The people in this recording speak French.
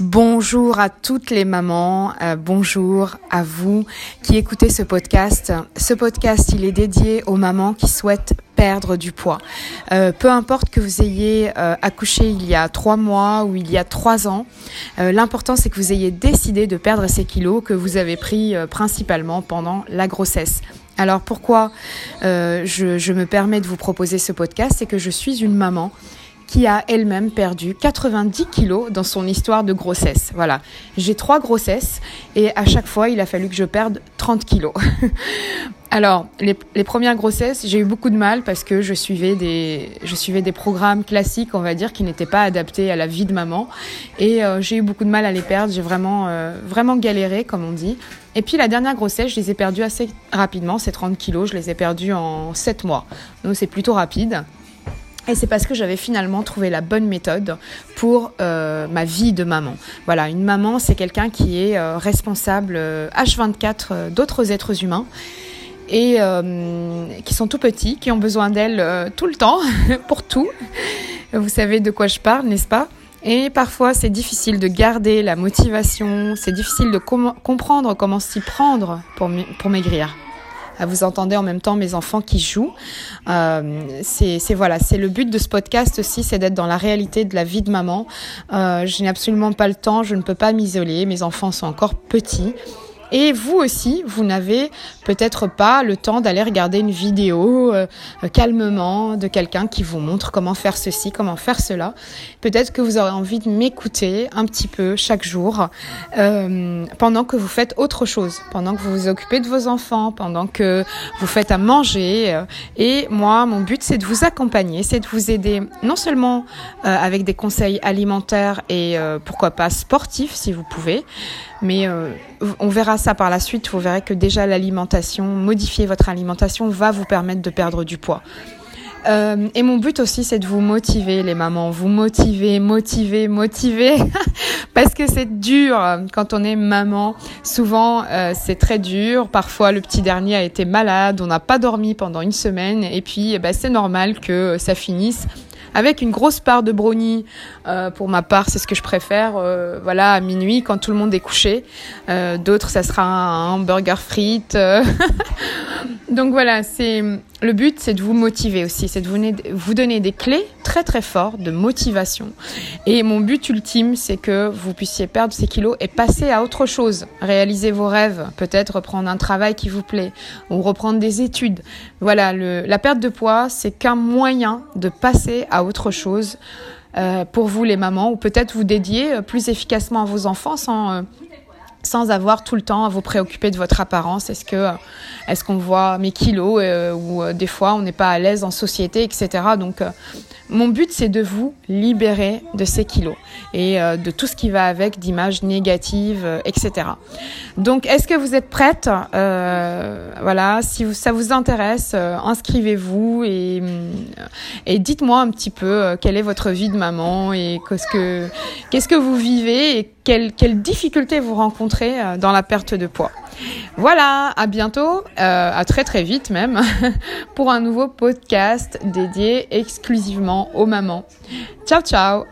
Bonjour à toutes les mamans, euh, bonjour à vous qui écoutez ce podcast. Ce podcast, il est dédié aux mamans qui souhaitent perdre du poids. Euh, peu importe que vous ayez euh, accouché il y a trois mois ou il y a trois ans, l'important c'est que vous ayez décidé de perdre ces kilos que vous avez pris principalement pendant la grossesse. Alors pourquoi je, je me permets de vous proposer ce podcast C'est que je suis une maman qui a elle-même perdu 90 kilos dans son histoire de grossesse. Voilà, j'ai trois grossesses et à chaque fois, il a fallu que je perde 30 kilos. Alors, les, premières grossesses, j'ai eu beaucoup de mal parce que je suivais des, je suivais des programmes classiques, on va dire, qui n'étaient pas adaptés à la vie de maman. Et euh, j'ai eu beaucoup de mal à les perdre. J'ai vraiment, euh, vraiment galéré, comme on dit. Et puis la dernière grossesse, je les ai perdus assez rapidement, ces 30 kilos. Je les ai perdus en 7 mois. Donc c'est plutôt rapide. Et c'est parce que j'avais finalement trouvé la bonne méthode pour euh, ma vie de maman. Voilà, une maman, c'est quelqu'un qui est euh, responsable H24 euh, d'autres êtres humains et qui sont tout petits, qui ont besoin d'elle tout le temps, pour tout. Vous savez de quoi je parle, n'est-ce pas? Et parfois, c'est difficile de garder la motivation, c'est difficile de comprendre comment s'y prendre pour, pour maigrir. Vous entendez en même temps mes enfants qui jouent. Euh, c'est voilà, c'est le but de ce podcast aussi, c'est d'être dans la réalité de la vie de maman. Euh, je n'ai absolument pas le temps, je ne peux pas m'isoler. Mes enfants sont encore petits. Et vous aussi, vous n'avez peut-être pas le temps d'aller regarder une vidéo euh, calmement de quelqu'un qui vous montre comment faire ceci, comment faire cela. Peut-être que vous aurez envie de m'écouter un petit peu chaque jour euh, pendant que vous faites autre chose, pendant que vous vous occupez de vos enfants, pendant que vous faites à manger. Euh, et moi, mon but, c'est de vous accompagner, c'est de vous aider non seulement avec des conseils alimentaires et pourquoi pas sportifs si vous pouvez, mais on verra ça par la suite. Vous verrez que déjà l'alimentation, modifier votre alimentation va vous permettre de perdre du poids. Euh, et mon but aussi, c'est de vous motiver, les mamans, vous motiver, motiver, motiver, parce que c'est dur quand on est maman. Souvent, euh, c'est très dur. Parfois, le petit dernier a été malade, on n'a pas dormi pendant une semaine, et puis, eh ben, c'est normal que ça finisse avec une grosse part de brownie. Euh, pour ma part, c'est ce que je préfère. Euh, voilà, à minuit, quand tout le monde est couché. Euh, d'autres, ça sera un hamburger frites. Donc voilà, c'est le but, c'est de vous motiver aussi, c'est de vous, donner des clés très très fortes de motivation. Et mon but ultime, c'est que vous puissiez perdre ces kilos et passer à autre chose, réaliser vos rêves, peut-être reprendre un travail qui vous plaît ou reprendre des études. Voilà, la perte de poids, c'est qu'un moyen de passer à autre chose. Euh, pour vous les mamans ou peut-être vous dédier plus efficacement à vos enfants sans euh, sans avoir tout le temps à vous préoccuper de votre apparence. Est-ce que est-ce qu'on voit mes kilos euh, ou euh, des fois on n'est pas à l'aise en société, etc. Donc euh, mon but c'est de vous libérer de ces kilos et de tout ce qui va avec d'images négatives, etc. Donc est-ce que vous êtes prête? Voilà, si ça vous intéresse, inscrivez-vous et, et dites-moi un petit peu quelle est votre vie de maman et qu'est-ce que qu'est-ce que vous vivez et quelles, quelles difficultés vous rencontrez dans la perte de poids. Voilà, à bientôt, euh, à très très vite même, pour un nouveau podcast dédié exclusivement aux mamans. Ciao ciao